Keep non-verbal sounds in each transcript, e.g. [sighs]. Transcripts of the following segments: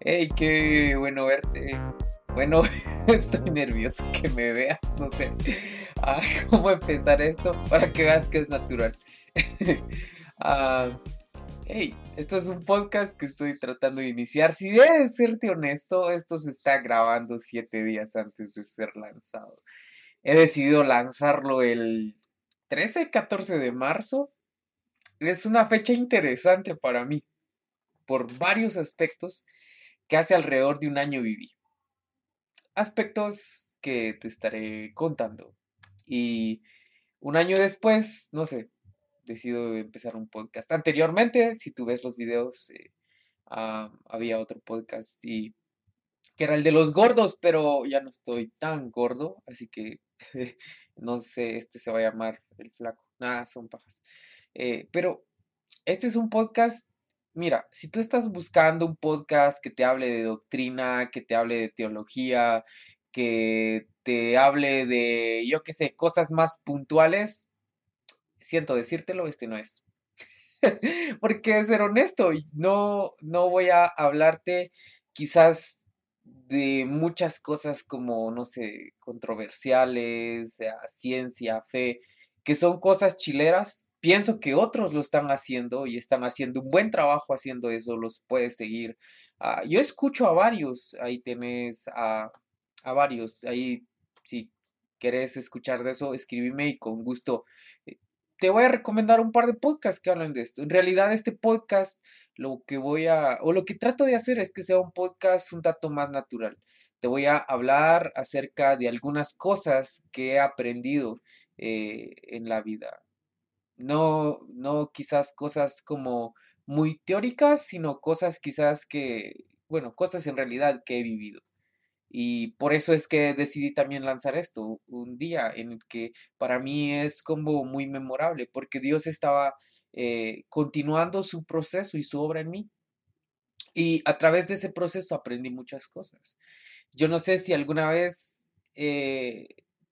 Hey, qué bueno verte. Bueno, [laughs] estoy nervioso que me veas, no sé ah, [laughs] cómo empezar esto para que veas que es natural. [laughs] ah, hey, esto es un podcast que estoy tratando de iniciar. Si debes serte honesto, esto se está grabando siete días antes de ser lanzado. He decidido lanzarlo el 13, 14 de marzo. Es una fecha interesante para mí por varios aspectos que hace alrededor de un año viví. Aspectos que te estaré contando. Y un año después, no sé, decido empezar un podcast. Anteriormente, si tú ves los videos, eh, ah, había otro podcast y que era el de los gordos, pero ya no estoy tan gordo, así que [laughs] no sé, este se va a llamar el flaco. Nada, son pajas. Eh, pero este es un podcast Mira, si tú estás buscando un podcast que te hable de doctrina, que te hable de teología, que te hable de, yo qué sé, cosas más puntuales, siento decírtelo, este no es. [laughs] Porque ser honesto, no, no voy a hablarte quizás de muchas cosas como, no sé, controversiales, ciencia, fe, que son cosas chileras, pienso que otros lo están haciendo y están haciendo un buen trabajo haciendo eso, los puedes seguir. Ah, yo escucho a varios, ahí tenés a, a varios, ahí si querés escuchar de eso, escríbeme y con gusto eh, te voy a recomendar un par de podcasts que hablan de esto. En realidad este podcast lo que voy a, o lo que trato de hacer es que sea un podcast un dato más natural. Te voy a hablar acerca de algunas cosas que he aprendido eh, en la vida no, no quizás cosas como muy teóricas, sino cosas quizás que, bueno, cosas en realidad que he vivido. Y por eso es que decidí también lanzar esto, un día en el que para mí es como muy memorable, porque Dios estaba eh, continuando su proceso y su obra en mí. Y a través de ese proceso aprendí muchas cosas. Yo no sé si alguna vez eh,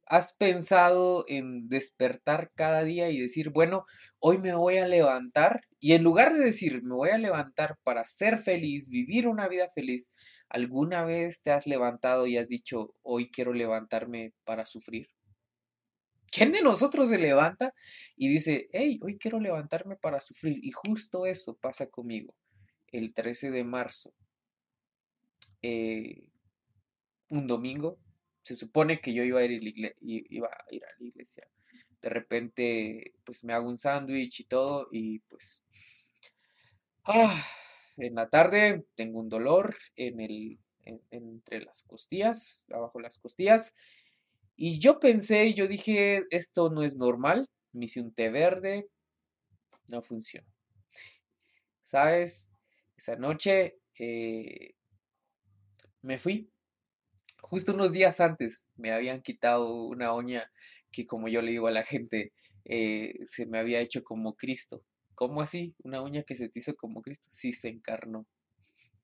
¿Has pensado en despertar cada día y decir, bueno, hoy me voy a levantar? Y en lugar de decir, me voy a levantar para ser feliz, vivir una vida feliz, ¿alguna vez te has levantado y has dicho, hoy quiero levantarme para sufrir? ¿Quién de nosotros se levanta y dice, hey, hoy quiero levantarme para sufrir? Y justo eso pasa conmigo. El 13 de marzo, eh, un domingo, se supone que yo iba a ir, a iba a, ir a la iglesia. De repente, pues me hago un sándwich y todo y pues... Ah, en la tarde tengo un dolor en el, entre las costillas, abajo las costillas. Y yo pensé, yo dije, esto no es normal. Me hice un té verde, no funciona. ¿Sabes? Esa noche eh, me fui justo unos días antes me habían quitado una uña que como yo le digo a la gente, eh, se me había hecho como Cristo. ¿Cómo así? ¿Una uña que se te hizo como Cristo? Sí, se encarnó.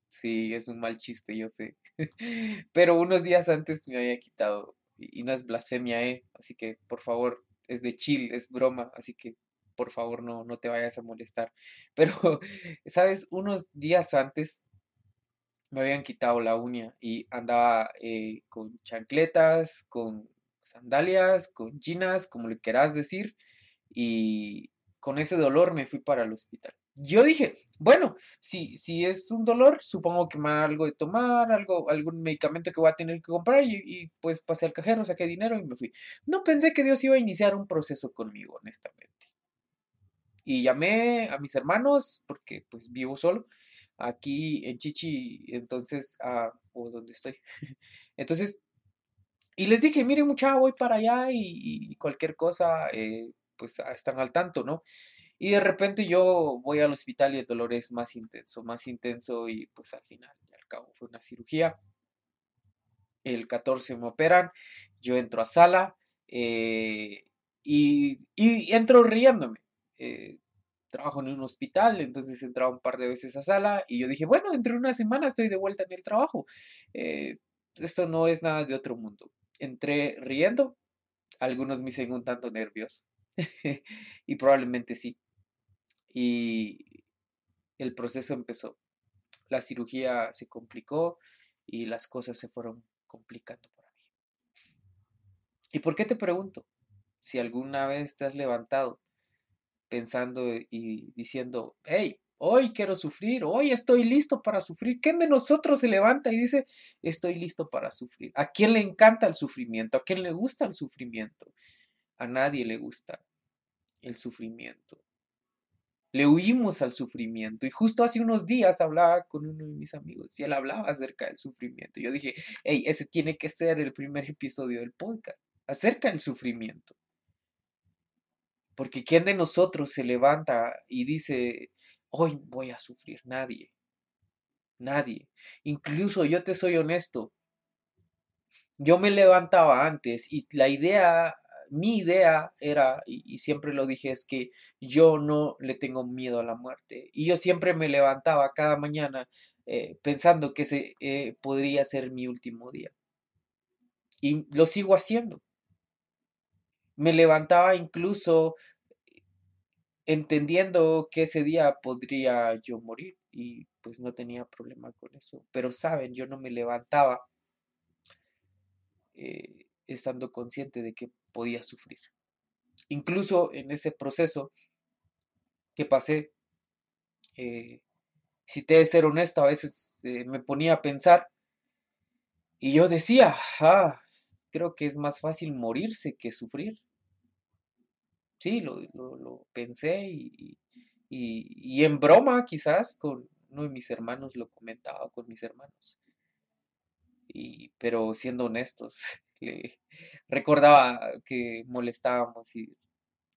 Sí, es un mal chiste, yo sé. [laughs] Pero unos días antes me había quitado. Y no es blasfemia, ¿eh? Así que, por favor, es de chill, es broma. Así que, por favor, no, no te vayas a molestar. [laughs] Pero, ¿sabes? Unos días antes me habían quitado la uña y andaba eh, con chancletas, con sandalias, con ginas, como le quieras decir, y con ese dolor me fui para el hospital. Yo dije, bueno, si, si es un dolor, supongo que me van algo de tomar, algo, algún medicamento que voy a tener que comprar y, y, pues pasé al cajero, saqué dinero y me fui. No pensé que Dios iba a iniciar un proceso conmigo, honestamente. Y llamé a mis hermanos, porque pues vivo solo, aquí en Chichi, entonces, ah, o donde estoy. [laughs] entonces, y les dije, miren mucha, voy para allá y, cualquier cosa, eh, pues ah, están al tanto, ¿no? Y de repente yo voy al hospital y el dolor es más intenso, más intenso y pues al final, al cabo, fue una cirugía. El 14 me operan, yo entro a sala eh, y, y, entro riéndome. Eh, trabajo en un hospital, entonces entraba un par de veces a sala y yo dije, bueno, entre una semana estoy de vuelta en el trabajo. Eh, esto no es nada de otro mundo. Entré riendo, algunos me dicen un tanto nervioso [laughs] y probablemente sí. Y el proceso empezó. la cirugía se complicó y las cosas se fueron complicando para mí. ¿Y por qué te pregunto? Si alguna vez te has levantado pensando y diciendo, hey, hoy quiero sufrir, hoy estoy listo para sufrir. ¿Quién de nosotros se levanta y dice, estoy listo para sufrir? ¿A quién le encanta el sufrimiento? ¿A quién le gusta el sufrimiento? A nadie le gusta el sufrimiento. Le huimos al sufrimiento. Y justo hace unos días hablaba con uno de mis amigos y él hablaba acerca del sufrimiento. Yo dije, hey, ese tiene que ser el primer episodio del podcast, acerca del sufrimiento. Porque ¿quién de nosotros se levanta y dice, hoy voy a sufrir? Nadie. Nadie. Incluso yo te soy honesto. Yo me levantaba antes y la idea mi idea era, y, siempre lo dije, es que yo no le tengo miedo a la muerte. Y yo siempre me levantaba cada mañana eh, pensando que ese eh, podría ser mi último día. Y lo sigo haciendo. Me levantaba incluso entendiendo que ese día podría yo morir y pues no tenía problema con eso. Pero saben, yo no me levantaba eh, estando consciente de que podía sufrir. Incluso en ese proceso que pasé, eh, si te de ser honesto, a veces eh, me ponía a pensar y yo decía, ah, creo que es más fácil morirse que sufrir. Sí, lo, pensé y, y, en broma quizás con uno de mis hermanos lo comentaba con mis hermanos. Y, pero siendo honestos, [laughs] recordaba que molestábamos y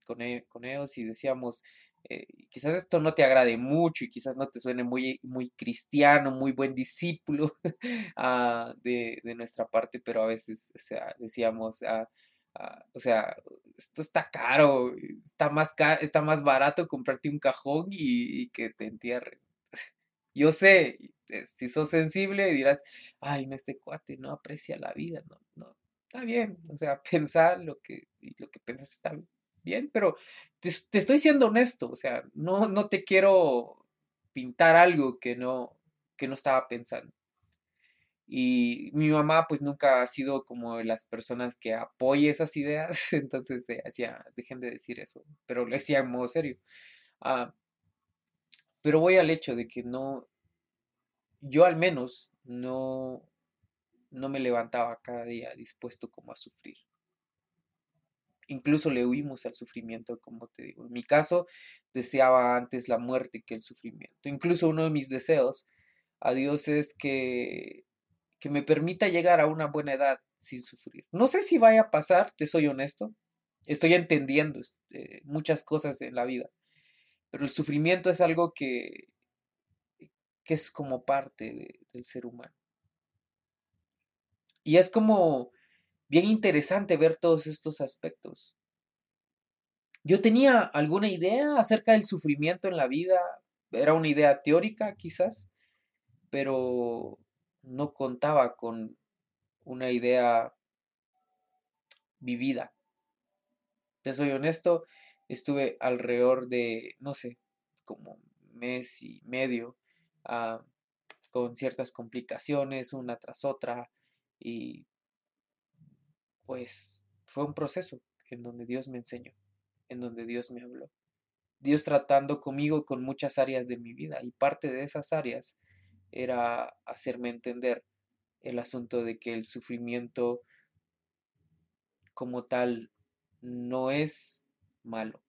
con, e, con ellos y decíamos, eh, quizás esto no te agrade mucho y quizás no te suene muy, muy cristiano, muy buen discípulo [laughs] ah, de, nuestra parte, pero a veces decíamos, ah, ah, o sea, esto está caro, está más, está más barato comprarte un cajón y, que te entierren. [laughs] Yo sé, eh, si sos sensible dirás, ay, no, este cuate no aprecia la vida, no, no, está bien, o sea, [laughs] pensar lo que, lo que piensas está bien, pero te, estoy siendo honesto, o sea, no, no te quiero pintar algo que no, que no estaba pensando. Y mi mamá pues nunca ha sido como de las personas que apoye esas ideas, [laughs] entonces decía, dejen de decir eso, pero le decía en modo serio. Ah, pero voy al hecho de que no, yo al menos no, no me levantaba cada día dispuesto como a sufrir. Incluso le huimos al sufrimiento, como te digo. En mi caso, deseaba antes la muerte que el sufrimiento. Incluso uno de mis deseos a Dios es que, que me permita llegar a una buena edad sin sufrir. No sé si vaya a pasar, te soy honesto. Estoy entendiendo eh, muchas cosas en la vida. Pero el sufrimiento es algo que, que es como parte del ser humano. Y es como bien interesante ver todos estos aspectos. Yo tenía alguna idea acerca del sufrimiento en la vida, era una idea teórica quizás, pero no contaba con una idea vivida. Te soy honesto, estuve alrededor de, no sé, como mes y medio ah, con ciertas complicaciones una tras otra, y pues fue un proceso en donde Dios me enseñó, en donde Dios me habló. Dios tratando conmigo con muchas áreas de mi vida y parte de esas áreas era hacerme entender el asunto de que el sufrimiento como tal no es malo.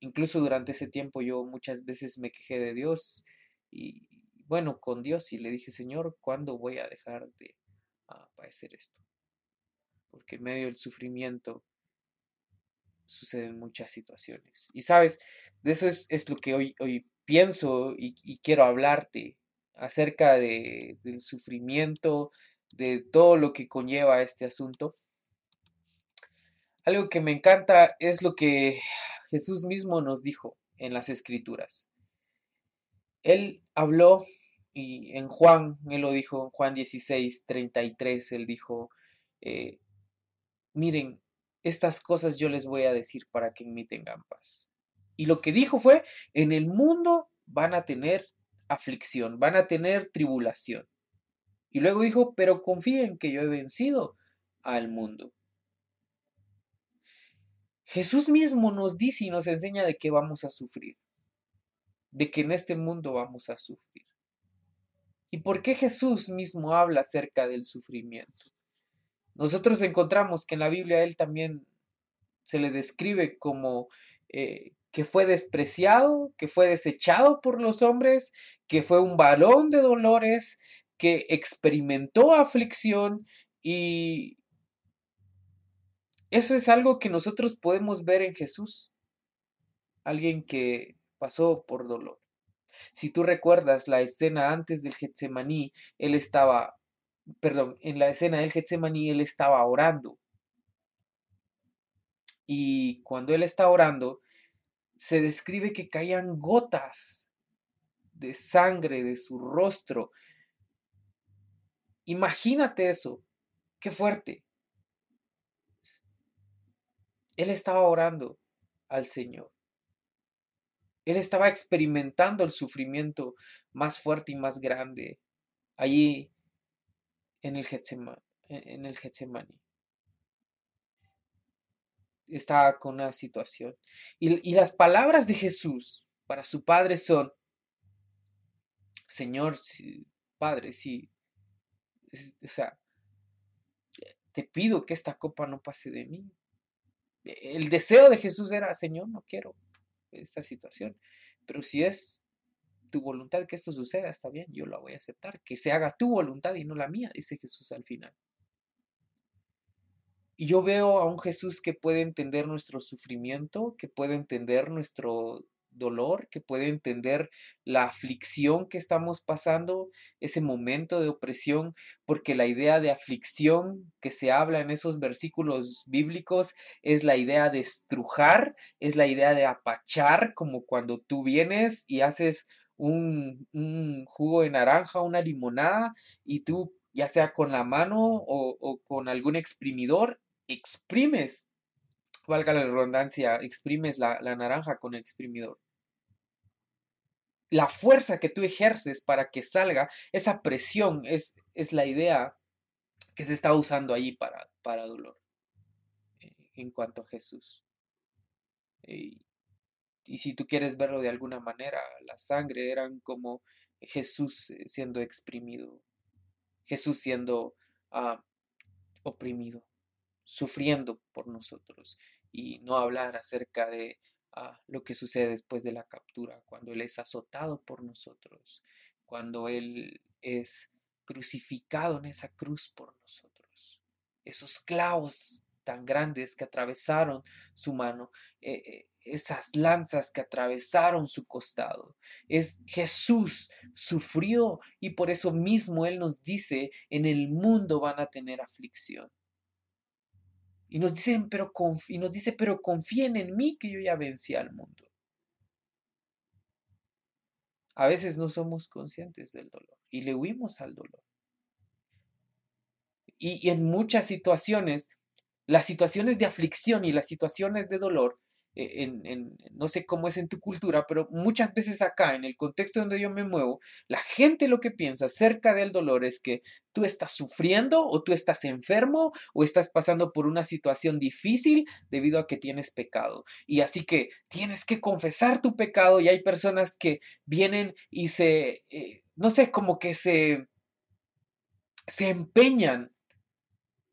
Incluso durante ese tiempo yo muchas veces me quejé de Dios y bueno, con Dios y le dije, Señor, ¿cuándo voy a dejar de a padecer esto. Porque en medio del sufrimiento suceden muchas situaciones. Y sabes, de eso es, lo que hoy, hoy pienso y, quiero hablarte acerca de, del sufrimiento, de todo lo que conlleva este asunto. Algo que me encanta es lo que Jesús mismo nos dijo en las escrituras. Él habló y en Juan, él lo dijo, en Juan 16, 33, él dijo, eh, miren, estas cosas yo les voy a decir para que en mí tengan paz. Y lo que dijo fue, en el mundo van a tener aflicción, van a tener tribulación. Y luego dijo, pero confíen que yo he vencido al mundo. Jesús mismo nos dice y nos enseña de que vamos a sufrir, de que en este mundo vamos a sufrir. ¿Y por qué Jesús mismo habla acerca del sufrimiento? Nosotros encontramos que en la Biblia él también se le describe como eh, que fue despreciado, que fue desechado por los hombres, que fue un balón de dolores, que experimentó aflicción y eso es algo que nosotros podemos ver en Jesús, alguien que pasó por dolor. Si tú recuerdas la escena antes del Getsemaní, él estaba, perdón, en la escena del Getsemaní él estaba orando. Y cuando él está orando, se describe que caían gotas de sangre de su rostro. Imagínate eso, qué fuerte. Él estaba orando al Señor. Él estaba experimentando el sufrimiento más fuerte y más grande allí en el Getsemaní. En el Getsemaní. Estaba con una situación. Y, y las palabras de Jesús para su Padre son, Señor, Padre, sí, o sea, te pido que esta copa no pase de mí. El deseo de Jesús era, Señor, no quiero esta situación, pero si es tu voluntad que esto suceda, está bien, yo la voy a aceptar, que se haga tu voluntad y no la mía, dice Jesús al final. Y yo veo a un Jesús que puede entender nuestro sufrimiento, que puede entender nuestro dolor, que puede entender la aflicción que estamos pasando, ese momento de opresión, porque la idea de aflicción que se habla en esos versículos bíblicos es la idea de estrujar, es la idea de apachar, como cuando tú vienes y haces un, jugo de naranja, una limonada, y tú, ya sea con la mano o, con algún exprimidor, exprimes valga la redundancia, exprimes la, naranja con el exprimidor la fuerza que tú ejerces para que salga, esa presión es, es la idea que se está usando ahí para, para dolor eh, en cuanto a Jesús. Y, si tú quieres verlo de alguna manera, la sangre eran como Jesús eh, siendo exprimido, Jesús siendo uh, oprimido, sufriendo por nosotros. Y no hablar acerca de lo que sucede después de la captura, cuando Él es azotado por nosotros, cuando Él es crucificado en esa cruz por nosotros. Esos clavos tan grandes que atravesaron su mano, eh, eh, esas lanzas que atravesaron su costado. Es Jesús sufrió y por eso mismo Él nos dice, en el mundo van a tener aflicción. Y nos, pero y nos dice, pero confíen en mí que yo ya vencí al mundo. A veces no somos conscientes del dolor y le huimos al dolor. Y en muchas situaciones, las situaciones de aflicción y las situaciones de dolor e, en, no sé cómo es en tu cultura, pero muchas veces acá, en el contexto donde yo me muevo, la gente lo que piensa acerca del dolor es que tú estás sufriendo o tú estás enfermo o estás pasando por una situación difícil debido a que tienes pecado. Y así que tienes que confesar tu pecado y hay personas que vienen y se, eh, no sé, como que se, se empeñan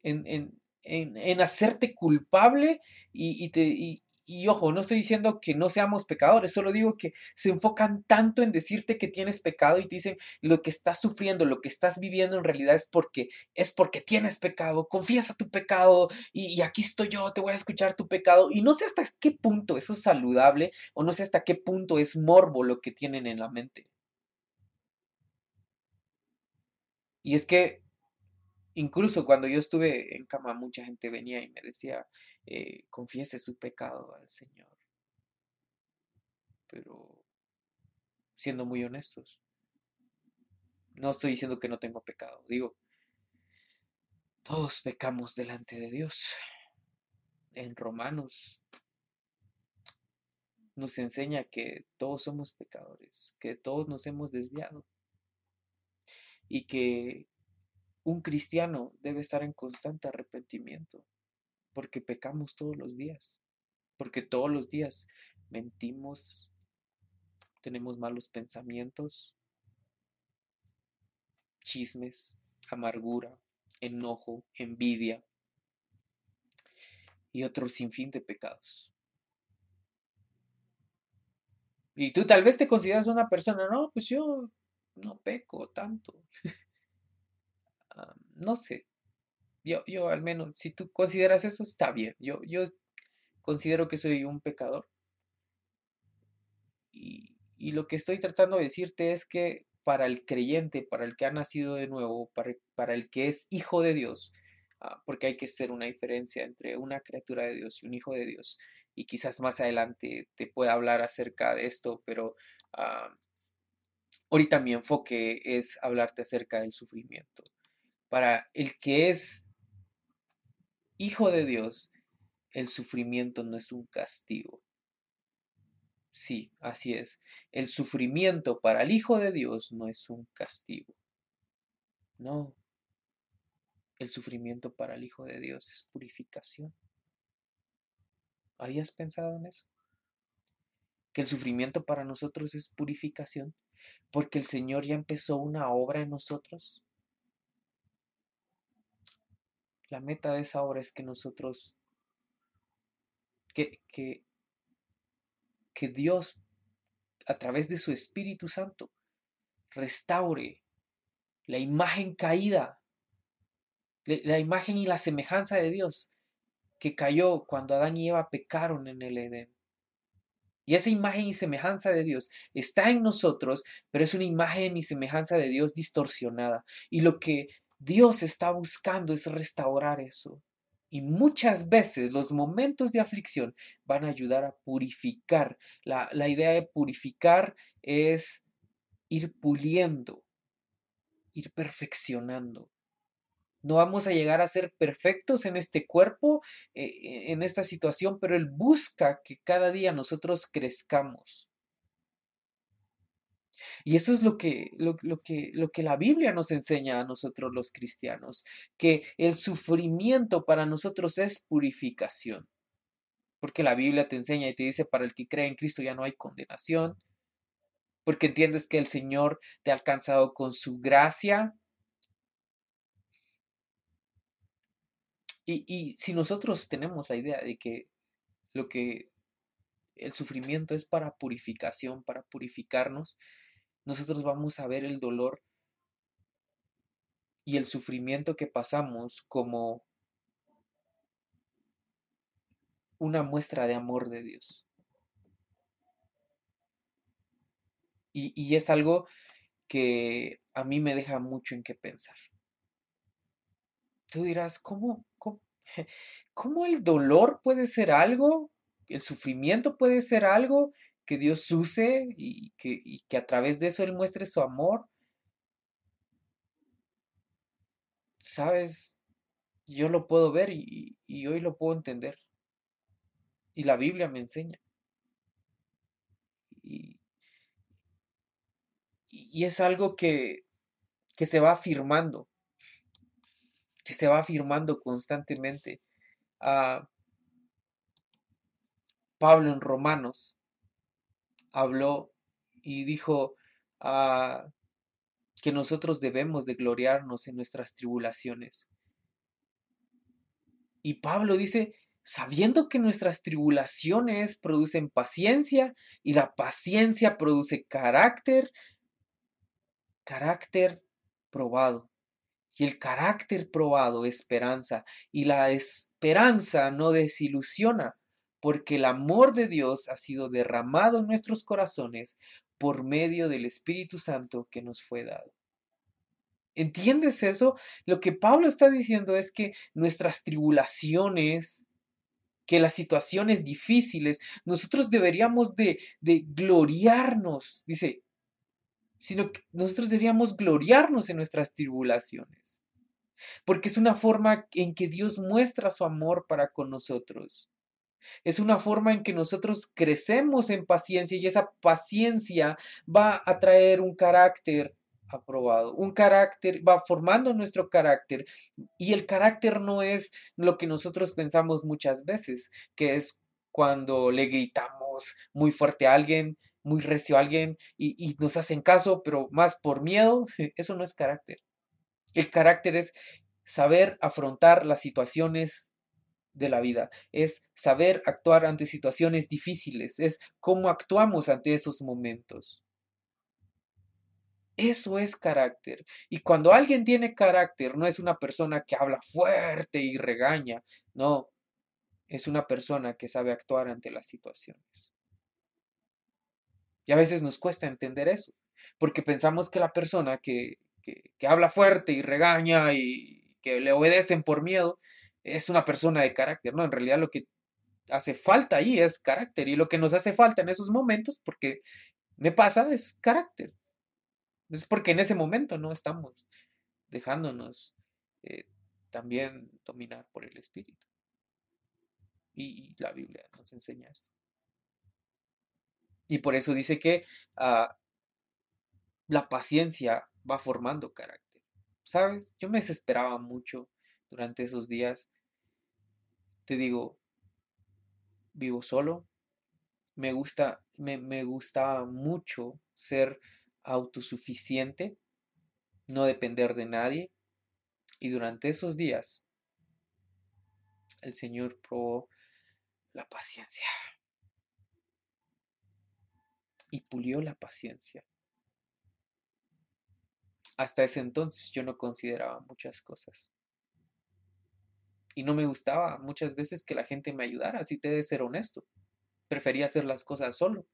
en, en, en, hacerte culpable y, te, ojo, no estoy diciendo que no seamos pecadores, solo digo que se enfocan tanto en decirte que tienes pecado y te dicen lo que estás sufriendo, lo que estás viviendo en realidad es porque es porque tienes pecado, confías a tu pecado y, y aquí estoy yo, te voy a escuchar tu pecado y no sé hasta qué punto eso es saludable o no sé hasta qué punto es morbo lo que tienen en la mente. Y es que Incluso cuando yo estuve en cama, mucha gente venía y me decía, eh, confiese su pecado al Señor. Pero, siendo muy honestos, no estoy diciendo que no tengo pecado, digo, todos pecamos delante de Dios. En Romanos nos enseña que todos somos pecadores, que todos nos hemos desviado y que un cristiano debe estar en constante arrepentimiento porque pecamos todos los días, porque todos los días mentimos, tenemos malos pensamientos, chismes, amargura, enojo, envidia y otro sinfín de pecados. Y tú tal vez te consideras una persona, no, pues yo no peco tanto. No sé. Yo, yo al menos, si tú consideras eso, está bien. Yo, yo considero que soy un pecador. Y, y lo que estoy tratando de decirte es que para el creyente, para el que ha nacido de nuevo, para, para el que es hijo de Dios, ah, porque hay que hacer una diferencia entre una criatura de Dios y un hijo de Dios. Y quizás más adelante te pueda hablar acerca de esto, pero ah, ahorita mi enfoque es hablarte acerca del sufrimiento. Para el que es hijo de Dios, el sufrimiento no es un castigo. Sí, así es. El sufrimiento para el Hijo de Dios no es un castigo. No. El sufrimiento para el Hijo de Dios es purificación. ¿Habías pensado en eso? Que el sufrimiento para nosotros es purificación, porque el Señor ya empezó una obra en nosotros. La meta de esa obra es que nosotros, que, que que Dios, a través de su Espíritu Santo, restaure la imagen caída, la imagen y la semejanza de Dios que cayó cuando Adán y Eva pecaron en el Edén. Y esa imagen y semejanza de Dios está en nosotros, pero es una imagen y semejanza de Dios distorsionada. Y lo que Dios está buscando es restaurar eso. Y muchas veces los momentos de aflicción van a ayudar a purificar. La, idea de purificar es ir puliendo, ir perfeccionando. No vamos a llegar a ser perfectos en este cuerpo, eh, en esta situación, pero Él busca que cada día nosotros crezcamos. Y eso es lo que, lo, que, lo que la Biblia nos enseña a nosotros los cristianos, que el sufrimiento para nosotros es purificación. Porque la Biblia te enseña y te dice, para el que cree en Cristo ya no hay condenación, porque entiendes que el Señor te ha alcanzado con su gracia. Y, y si nosotros tenemos la idea de que lo que el sufrimiento es para purificación, para purificarnos, nosotros vamos a ver el dolor y el sufrimiento que pasamos como una muestra de amor de Dios. Y, es algo que a mí me deja mucho en qué pensar. Tú dirás, ¿cómo, cómo, [laughs] cómo el dolor puede ser algo? ¿El sufrimiento puede ser algo que Dios use y que, a través de eso Él muestre su amor. Sabes, yo lo puedo ver y, hoy lo puedo entender. Y la Biblia me enseña. Y, y es algo que, que se va afirmando, que se va afirmando constantemente. a ah, Pablo en Romanos habló y dijo ah, que nosotros debemos de gloriarnos en nuestras tribulaciones. Y Pablo dice, sabiendo que nuestras tribulaciones producen paciencia y la paciencia produce carácter, carácter probado. Y el carácter probado, esperanza. Y la esperanza no desilusiona, porque el amor de Dios ha sido derramado en nuestros corazones por medio del Espíritu Santo que nos fue dado. ¿Entiendes eso? Lo que Pablo está diciendo es que nuestras tribulaciones, que las situaciones difíciles, nosotros deberíamos de, gloriarnos, dice, sino que nosotros deberíamos gloriarnos en nuestras tribulaciones, porque es una forma en que Dios muestra su amor para con nosotros. Es una forma en que nosotros crecemos en paciencia y esa paciencia va a traer un carácter aprobado. Un carácter va formando nuestro carácter y el carácter no es lo que nosotros pensamos muchas veces, que es cuando le gritamos muy fuerte a alguien, muy recio a alguien y, y nos hacen caso, pero más por miedo. [laughs] Eso no es carácter. El carácter es saber afrontar las situaciones de la vida, es saber actuar ante situaciones difíciles, es cómo actuamos ante esos momentos. Eso es carácter. Y cuando alguien tiene carácter, no es una persona que habla fuerte y regaña, no, es una persona que sabe actuar ante las situaciones. Y a veces nos cuesta entender eso, porque pensamos que la persona que, que, habla fuerte y regaña y que le obedecen por miedo es una persona de carácter, ¿no? En realidad lo que hace falta ahí es carácter y lo que nos hace falta en esos momentos, porque me pasa, es carácter. Es porque en ese momento no estamos dejándonos eh, también dominar por el Espíritu. Y, la Biblia nos enseña esto. Y por eso dice que ah, la paciencia va formando carácter. ¿Sabes? Yo me desesperaba mucho durante esos días. Te digo, vivo solo. Me gusta, me, me gustaba mucho ser autosuficiente, no depender de nadie. Y durante esos días, el Señor probó la paciencia. Y pulió la paciencia. Hasta ese entonces yo no consideraba muchas cosas. Y no me gustaba muchas veces que la gente me ayudara, así te de ser honesto. Prefería hacer las cosas solo.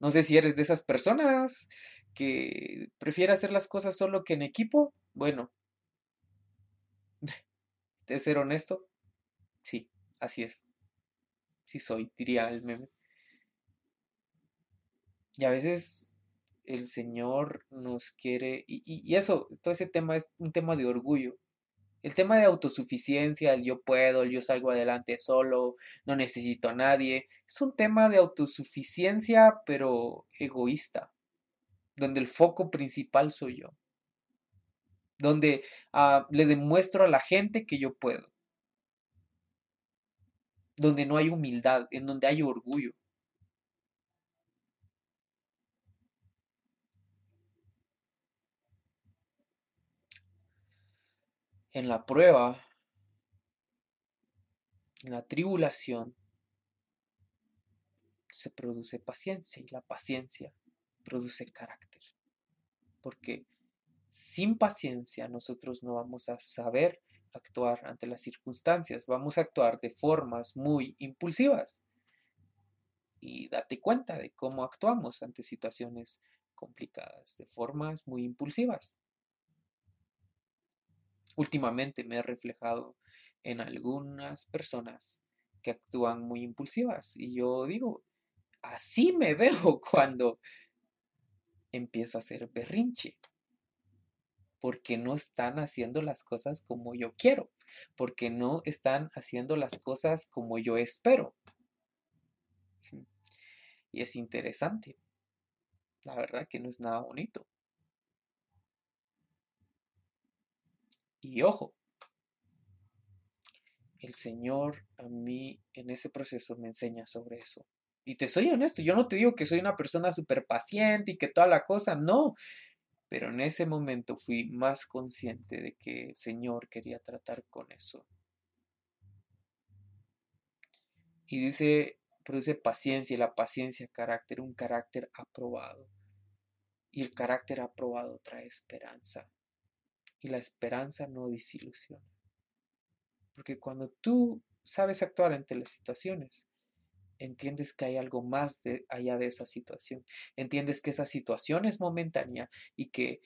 No sé si eres de esas personas que prefiere hacer las cosas solo que en equipo. Bueno, [laughs] de ser honesto, sí, así es. Sí soy, diría el meme. Y a veces el Señor nos quiere, y, y, eso, todo ese tema es un tema de orgullo. El tema de autosuficiencia, el yo puedo, el yo salgo adelante solo, no necesito a nadie, es un tema de autosuficiencia, pero egoísta, donde el foco principal soy yo, donde ah, le demuestro a la gente que yo puedo, donde no hay humildad, en donde hay orgullo. En la prueba, en la tribulación, se produce paciencia y la paciencia produce carácter. Porque sin paciencia nosotros no vamos a saber actuar ante las circunstancias, vamos a actuar de formas muy impulsivas. Y date cuenta de cómo actuamos ante situaciones complicadas, de formas muy impulsivas últimamente me he reflejado en algunas personas que actúan muy impulsivas y yo digo, así me [laughs] veo cuando empiezo a hacer berrinche, porque no están haciendo las cosas como yo quiero, porque no están haciendo las cosas como yo espero. Y es interesante. La verdad que no es nada bonito. Y ojo, el Señor a mí en ese proceso me enseña sobre eso. Y te soy honesto, yo no te digo que soy una persona súper paciente y que toda la cosa, no. Pero en ese momento fui más consciente de que el Señor quería tratar con eso. Y dice, produce paciencia y la paciencia carácter, un carácter aprobado. Y el carácter aprobado trae esperanza y la esperanza no disilusiona. Porque cuando tú sabes actuar ante las situaciones, entiendes que hay algo más de, allá de esa situación. Entiendes que esa situación es momentánea y que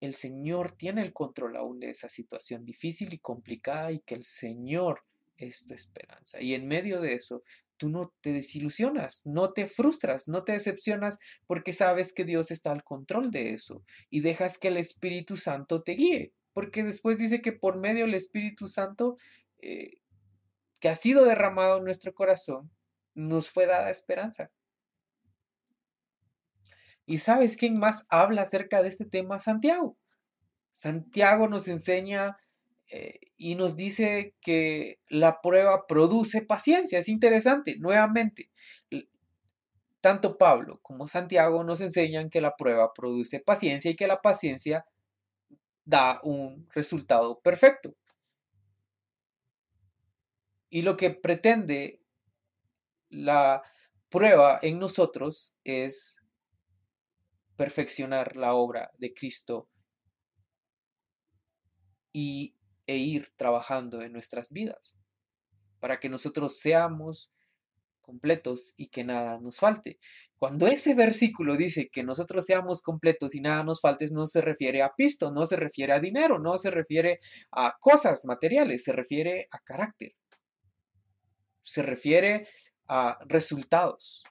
el Señor tiene el control aún de esa situación difícil y complicada y que el Señor es tu esperanza. Y en medio de eso, tú no te desilusionas, no te frustras, no te decepcionas porque sabes que Dios está al control de eso y dejas que el Espíritu Santo te guíe, porque después dice que por medio del Espíritu Santo eh, que ha sido derramado en nuestro corazón, nos fue dada esperanza. ¿Y sabes quién más habla acerca de este tema? Santiago. Santiago nos enseña eh, y nos dice que la prueba produce paciencia. Es interesante, nuevamente. Tanto Pablo como Santiago nos enseñan que la prueba produce paciencia y que la paciencia da un resultado perfecto. Y lo que pretende la prueba en nosotros es perfeccionar la obra de Cristo y, e ir trabajando en nuestras vidas para que nosotros seamos completos y que nada nos falte. Cuando ese versículo dice que nosotros seamos completos y nada nos falte, no se refiere a pisto, no se refiere a dinero, no se refiere a cosas materiales, se refiere a carácter. Se refiere a resultados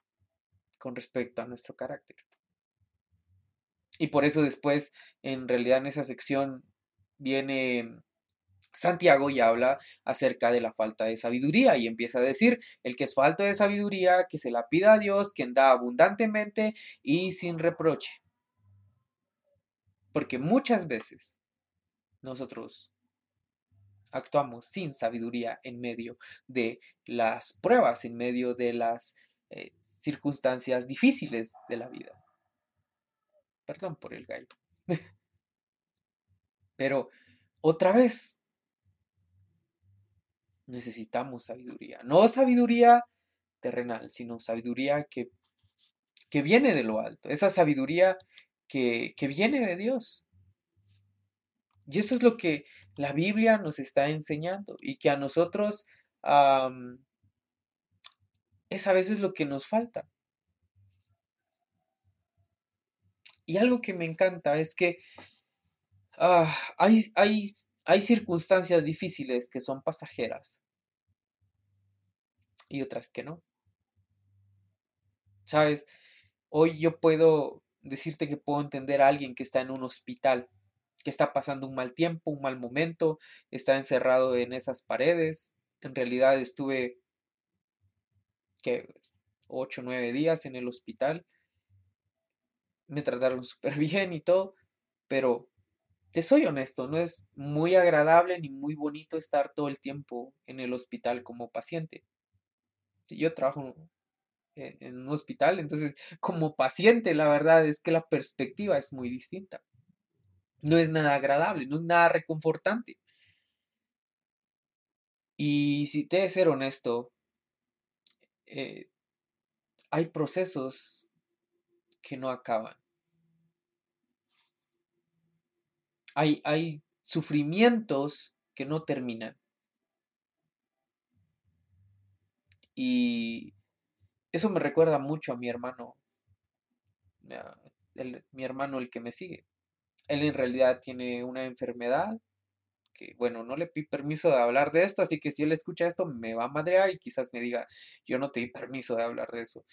con respecto a nuestro carácter. Y por eso después, en realidad en esa sección viene Santiago y habla acerca de la falta de sabiduría y empieza a decir, el que es falta de sabiduría, que se la pida a Dios, quien da abundantemente y sin reproche. Porque muchas veces nosotros actuamos sin sabiduría en medio de las pruebas, en medio de las eh, circunstancias difíciles de la vida. Perdón por el gallo. [laughs] Pero otra vez, necesitamos sabiduría. No sabiduría terrenal, sino sabiduría que, que viene de lo alto. Esa sabiduría que, que viene de Dios. Y eso es lo que la Biblia nos está enseñando y que a nosotros es a veces lo que nos falta. Y algo que me encanta es que ah, hay, hay, hay circunstancias difíciles que son pasajeras y otras que no. Sabes, hoy yo puedo decirte que puedo entender a alguien que está en un hospital, que está pasando un mal tiempo, un mal momento, está encerrado en esas paredes. En realidad estuve que ocho nueve días en el hospital me trataron [laughs] súper bien y todo, pero te soy honesto, no es muy agradable ni muy bonito estar todo el tiempo en el hospital como paciente. Yo trabajo en un hospital, entonces como paciente la verdad es que la perspectiva es muy distinta. No es nada agradable, no es nada reconfortante. Y si te de ser honesto, eh, hay procesos que no acaban. Hay, hay sufrimientos que no terminan. Y eso me recuerda mucho a mi hermano, mi hermano el que me sigue. Él en realidad tiene una enfermedad que, bueno, no le pedí permiso de hablar de esto, así que si él escucha esto me va a madrear y quizás me diga, yo no te di permiso de hablar de eso.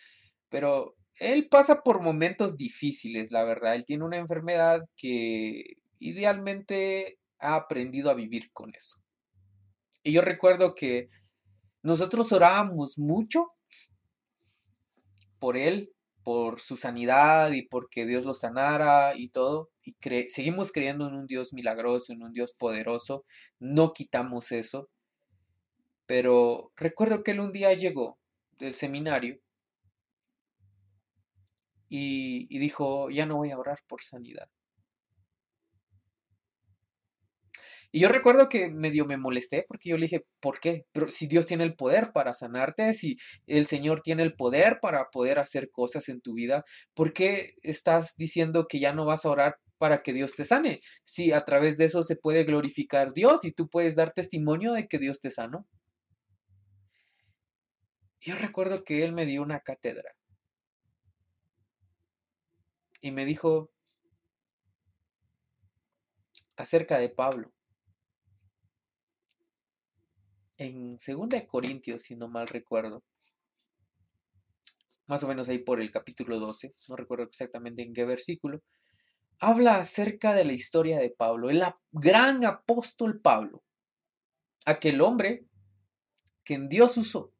Pero él pasa por momentos difíciles, la verdad. Él tiene una enfermedad que idealmente ha aprendido a vivir con eso. Y yo recuerdo que nosotros orábamos mucho por él, por su sanidad y porque Dios lo sanara y todo. Y seguimos creyendo en un Dios milagroso, en un Dios poderoso. No quitamos eso. Pero recuerdo que él un día llegó del seminario y, dijo, ya no voy a orar por sanidad. Y yo recuerdo que medio me molesté porque yo le dije, ¿por qué? Pero si Dios tiene el poder para sanarte, si el Señor tiene el poder para poder hacer cosas en tu vida, ¿por qué estás diciendo que ya no vas a orar para que Dios te sane? Si a través de eso se puede glorificar Dios y tú puedes dar testimonio de que Dios te sanó. Yo recuerdo que Él me dio una cátedra y me dijo acerca de Pablo. En 2 Corintios, si no mal recuerdo, más o menos ahí por el capítulo 12, no recuerdo exactamente en qué versículo, habla acerca de la historia de Pablo, el gran apóstol Pablo, aquel hombre que Dios usó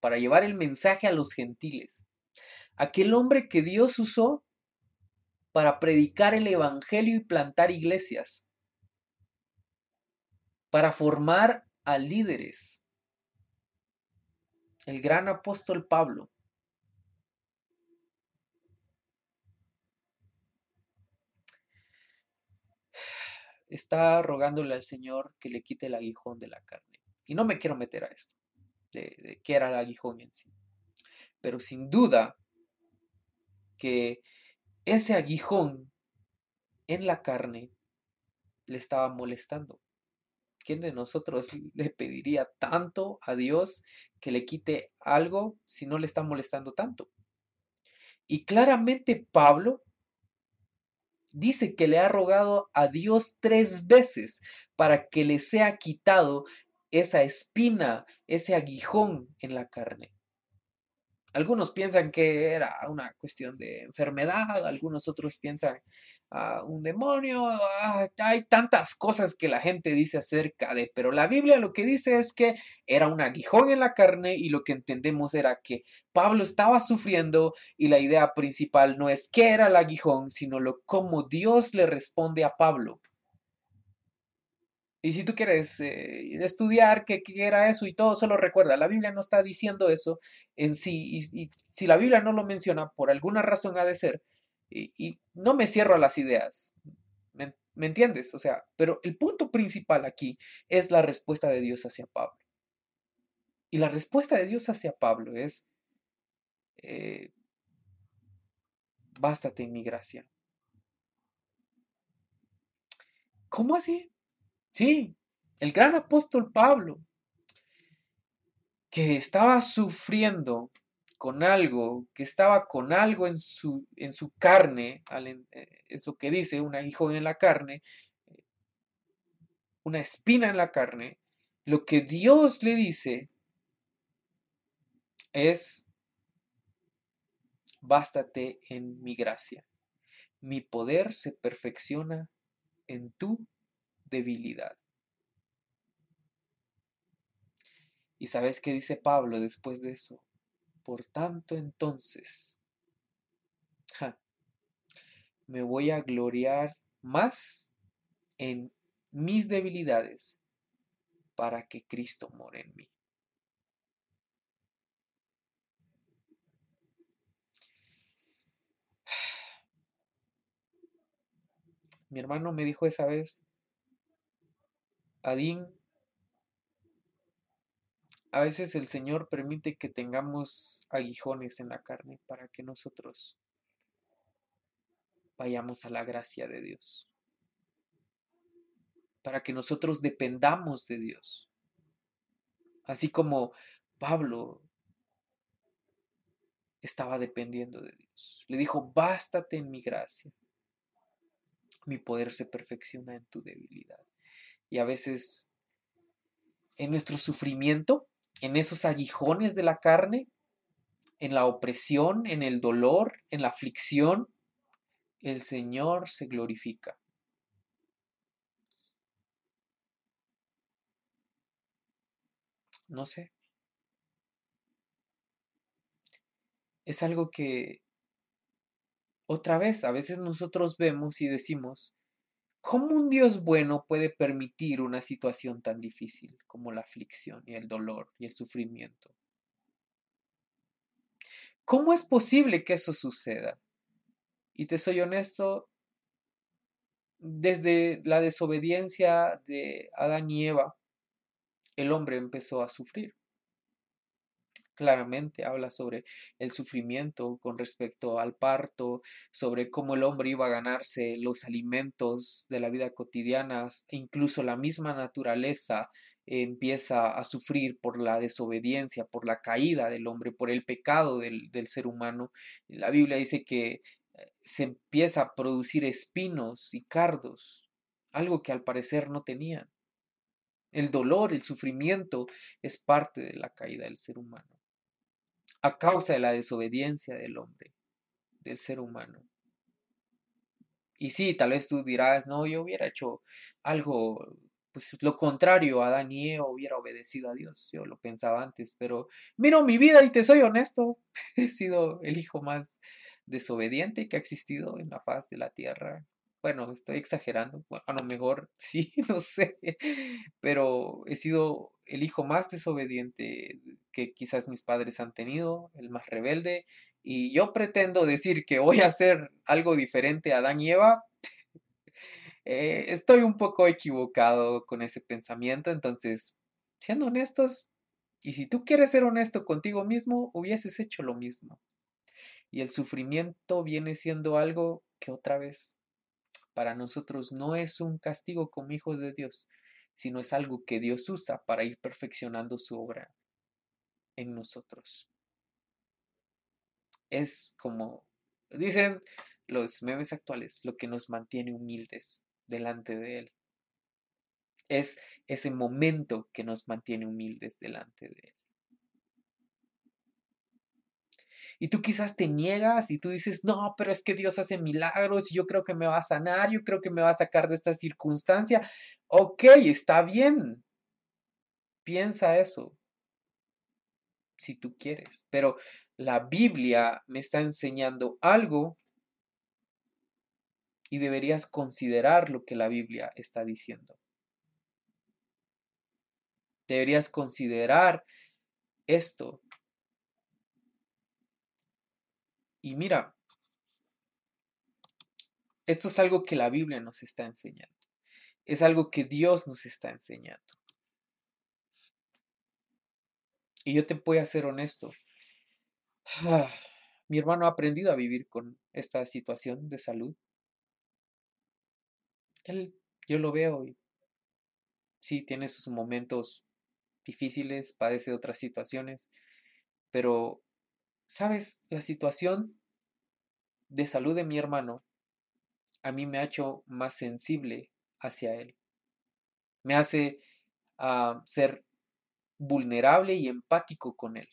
para llevar el mensaje a los gentiles. Aquel hombre que Dios usó para predicar el Evangelio y plantar iglesias. Para formar a líderes. El gran apóstol Pablo. Está rogándole al Señor que le quite el aguijón de la carne. Y no me quiero meter a esto, de, qué era el aguijón en sí. Pero sin duda que ese aguijón en la carne le estaba molestando. ¿Quién de nosotros [laughs] le pediría tanto a Dios que le quite algo si no le está molestando tanto? Y claramente Pablo dice que le ha rogado a Dios tres veces para que le sea quitado esa espina, ese aguijón en la carne. Algunos piensan que era una cuestión de enfermedad, algunos otros piensan a un demonio. Ah, hay tantas cosas que la gente dice acerca de, pero la Biblia lo que dice es que era un aguijón en la carne y lo que entendemos era que Pablo estaba sufriendo y la idea principal no es qué era el aguijón, sino lo cómo Dios le responde a Pablo. Y si tú quieres eh, estudiar qué, era eso y todo, solo recuerda, la Biblia no está diciendo eso en sí. Y, si la Biblia no lo menciona, por alguna razón ha de ser. Y, no me cierro a las ideas. ¿Me, entiendes? O sea, pero el punto principal aquí es la respuesta de Dios hacia Pablo. Y la respuesta de Dios hacia Pablo es, eh, bástate en mi gracia. ¿Cómo así? Sí, el gran apóstol Pablo, que estaba sufriendo con algo, que estaba con algo en su, en su carne, eh, es lo que dice, un aguijón en la carne, una espina en la carne, lo que Dios le dice es, bástate en mi gracia, mi poder se perfecciona en tu debilidad. ¿Y sabes qué dice Pablo después de eso? Por tanto, entonces, me voy a gloriar más en mis debilidades para que Cristo more en mí. [sighs] Mi hermano me dijo esa vez, Adín, a veces el Señor permite que tengamos aguijones en la carne para que nosotros vayamos a la gracia de Dios, para que nosotros dependamos de Dios. Así como Pablo estaba dependiendo de Dios. Le dijo, bástate en mi gracia. Mi poder se perfecciona en tu debilidad y a veces en nuestro sufrimiento, en esos aguijones de la carne, en la opresión, en el dolor, en la aflicción, el Señor se glorifica. No sé. Es algo que otra vez a veces nosotros vemos y decimos, ¿Cómo un Dios bueno puede permitir una situación tan difícil como la aflicción y el dolor y el sufrimiento? ¿Cómo es posible que eso suceda? Y te soy honesto, desde la desobediencia de Adán y Eva, el hombre empezó a sufrir claramente habla sobre el sufrimiento con respecto al parto, sobre cómo el hombre iba a ganarse los alimentos de la vida cotidiana, e incluso la misma naturaleza empieza a sufrir por la desobediencia, por la caída del hombre, por el pecado del, del ser humano. La Biblia dice que eh, se empieza a producir espinos y cardos, algo que al parecer no tenían. El dolor, el sufrimiento es parte de la caída del ser humano a causa de la desobediencia del hombre, del ser humano. Y sí, tal vez tú dirás, no, yo hubiera hecho algo pues lo contrario, Adán y Eva hubiera obedecido a Dios. Yo lo pensaba antes, pero miro mi vida y te soy honesto, [laughs] he sido el hijo más desobediente que ha existido en la faz de la tierra. Bueno, estoy exagerando, a lo mejor [laughs] sí, no sé, pero he sido el hijo más desobediente que quizás mis padres han tenido, el más rebelde, y yo pretendo decir que voy a hacer algo diferente a Adán y Eva, eh, estoy un poco equivocado con ese pensamiento, entonces, siendo honestos, y si tú quieres ser honesto contigo mismo, hubieses hecho lo mismo. Y el sufrimiento viene siendo algo que otra vez para nosotros no es un castigo como hijos de Dios, sino es algo que Dios usa para ir perfeccionando su obra en nosotros. Es como dicen los memes actuales, lo que nos mantiene humildes delante de Él. Es ese momento que nos mantiene humildes delante de Él. Y tú quizás te niegas y tú dices, no, pero es que Dios hace milagros y yo creo que me va a sanar, yo creo que me va a sacar de esta circunstancia. Ok, está bien. Piensa eso, si tú quieres. Pero la Biblia me está enseñando algo y deberías considerar lo que la Biblia está diciendo. Deberías considerar esto. Y mira, esto es algo que la Biblia nos está enseñando. Es algo que Dios nos está enseñando. Y yo te voy a ser honesto. mi hermano ha aprendido a vivir con esta situación de salud él, yo lo veo y sí, tiene sus momentos difíciles, padece de otras situaciones, pero, ¿sabes? La situación de salud de mi hermano a mí me ha hecho más sensible hacia él. Me hace ah, ser vulnerable y empático con él.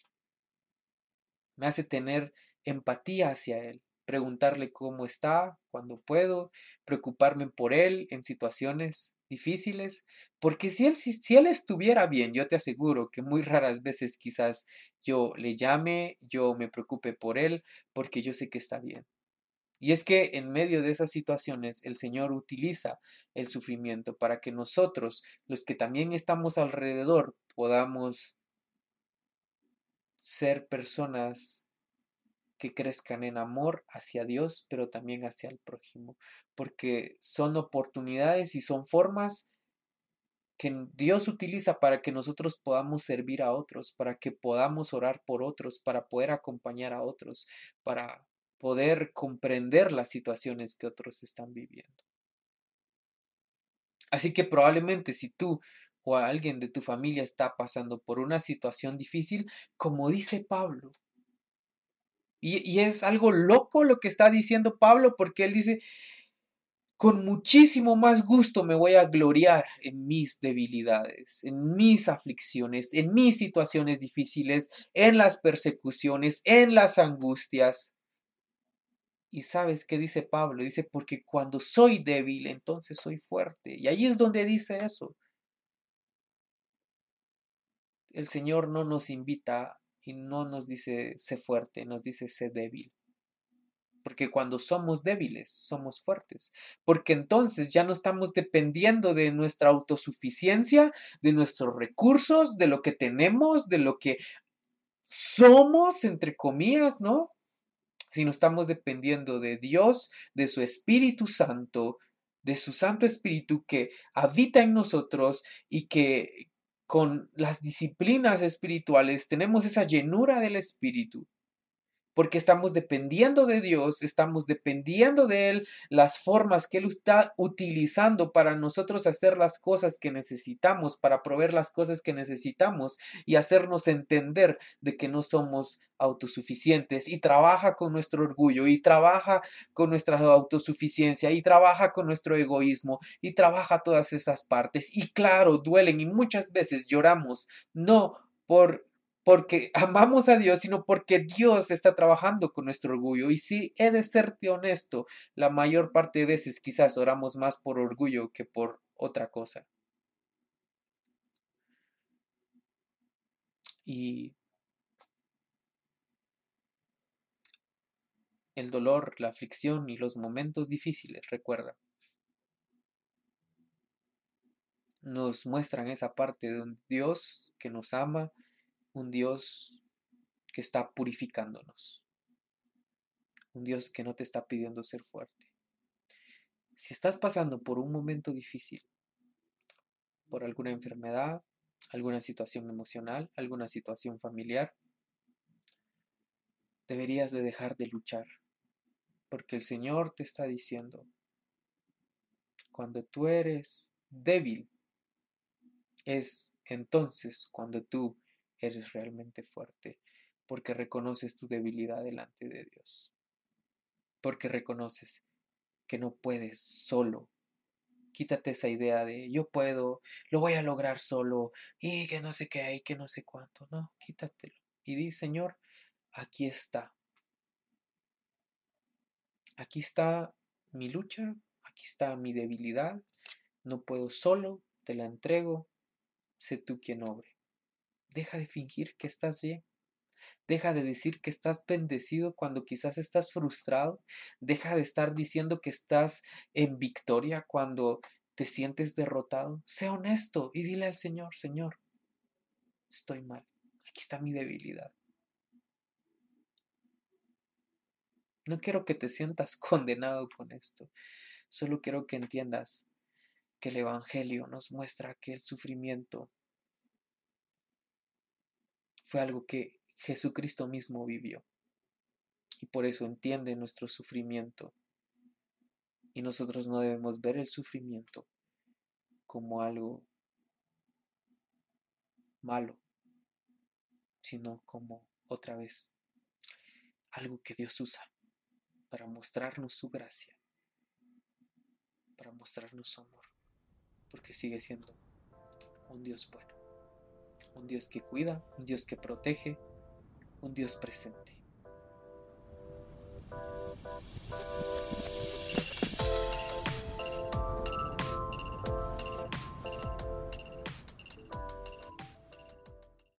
Me hace tener empatía hacia él preguntarle cómo está cuando puedo, preocuparme por él en situaciones difíciles, porque si él, si, él estuviera bien, yo te aseguro que muy raras veces quizás yo le llame, yo me preocupe por él, porque yo sé que está bien. Y es que en medio de esas situaciones el Señor utiliza el sufrimiento para que nosotros, los que también estamos alrededor, podamos ser personas que crezcan en amor hacia Dios, pero también hacia el prójimo, porque son oportunidades y son formas que Dios utiliza para que nosotros podamos servir a otros, para que podamos orar por otros, para poder acompañar a otros, para poder comprender las situaciones que otros están viviendo. Así que probablemente si tú o alguien de tu familia está pasando por una situación difícil, como dice Pablo, y, es algo loco lo que está diciendo Pablo porque él dice, con muchísimo más gusto me voy a gloriar en mis debilidades, en mis aflicciones, en mis situaciones difíciles, en las persecuciones, en las angustias. Y sabes qué dice Pablo? Dice, porque cuando soy débil, entonces soy fuerte. Y ahí es donde dice eso. El Señor no nos invita y no nos dice sé fuerte, nos dice sé débil. Porque cuando somos débiles, somos fuertes. Porque entonces ya no estamos dependiendo de nuestra autosuficiencia, de nuestros recursos, de lo que tenemos, de lo que somos, entre comillas, ¿no? Sino estamos dependiendo de Dios, de su Espíritu Santo, de su Santo Espíritu que habita en nosotros y que, con las disciplinas espirituales tenemos esa llenura del Espíritu porque estamos dependiendo de Dios, estamos dependiendo de Él, las formas que Él está utilizando para nosotros hacer las cosas que necesitamos, para proveer las cosas que necesitamos y hacernos entender de que no somos autosuficientes y trabaja con nuestro orgullo y trabaja con nuestra autosuficiencia y trabaja con nuestro egoísmo y trabaja todas esas partes. Y claro, duelen y muchas veces lloramos no por porque amamos a Dios, sino porque Dios está trabajando con nuestro orgullo. Y si he de serte honesto, la mayor parte de veces quizás oramos más por orgullo que por otra cosa. Y el dolor, la aflicción y los momentos difíciles, recuerda, nos muestran esa parte de un Dios que nos ama, un Dios que está purificándonos, un Dios que no te está pidiendo ser fuerte. Si estás pasando por un momento difícil, por alguna enfermedad, alguna situación emocional, alguna situación familiar, deberías de dejar de luchar, porque el Señor te está diciendo, cuando tú eres débil, es entonces cuando tú eres realmente fuerte, porque reconoces tu debilidad delante de Dios, porque reconoces que no puedes solo. Quítate esa idea de yo puedo, lo voy a lograr solo y que no sé qué y que no sé cuánto. No, quítatelo. Y di, Señor, aquí está. Aquí está mi lucha, aquí está mi debilidad. No puedo solo, te la entrego, sé tú quien obre. Deja de fingir que estás bien. Deja de decir que estás bendecido cuando quizás estás frustrado. Deja de estar diciendo que estás en victoria cuando te sientes derrotado. Sé honesto y dile al Señor, Señor, estoy mal. Aquí está mi debilidad. No quiero que te sientas [laughs] condenado con esto. Solo quiero que entiendas que el Evangelio nos muestra que el sufrimiento fue algo que Jesucristo mismo vivió. Y por eso entiende nuestro sufrimiento. Y nosotros no debemos ver el sufrimiento como algo malo, sino como otra vez algo que Dios usa para mostrarnos su gracia, para mostrarnos su amor porque sigue siendo un Dios bueno, un Dios que cuida, un Dios que protege, un Dios presente.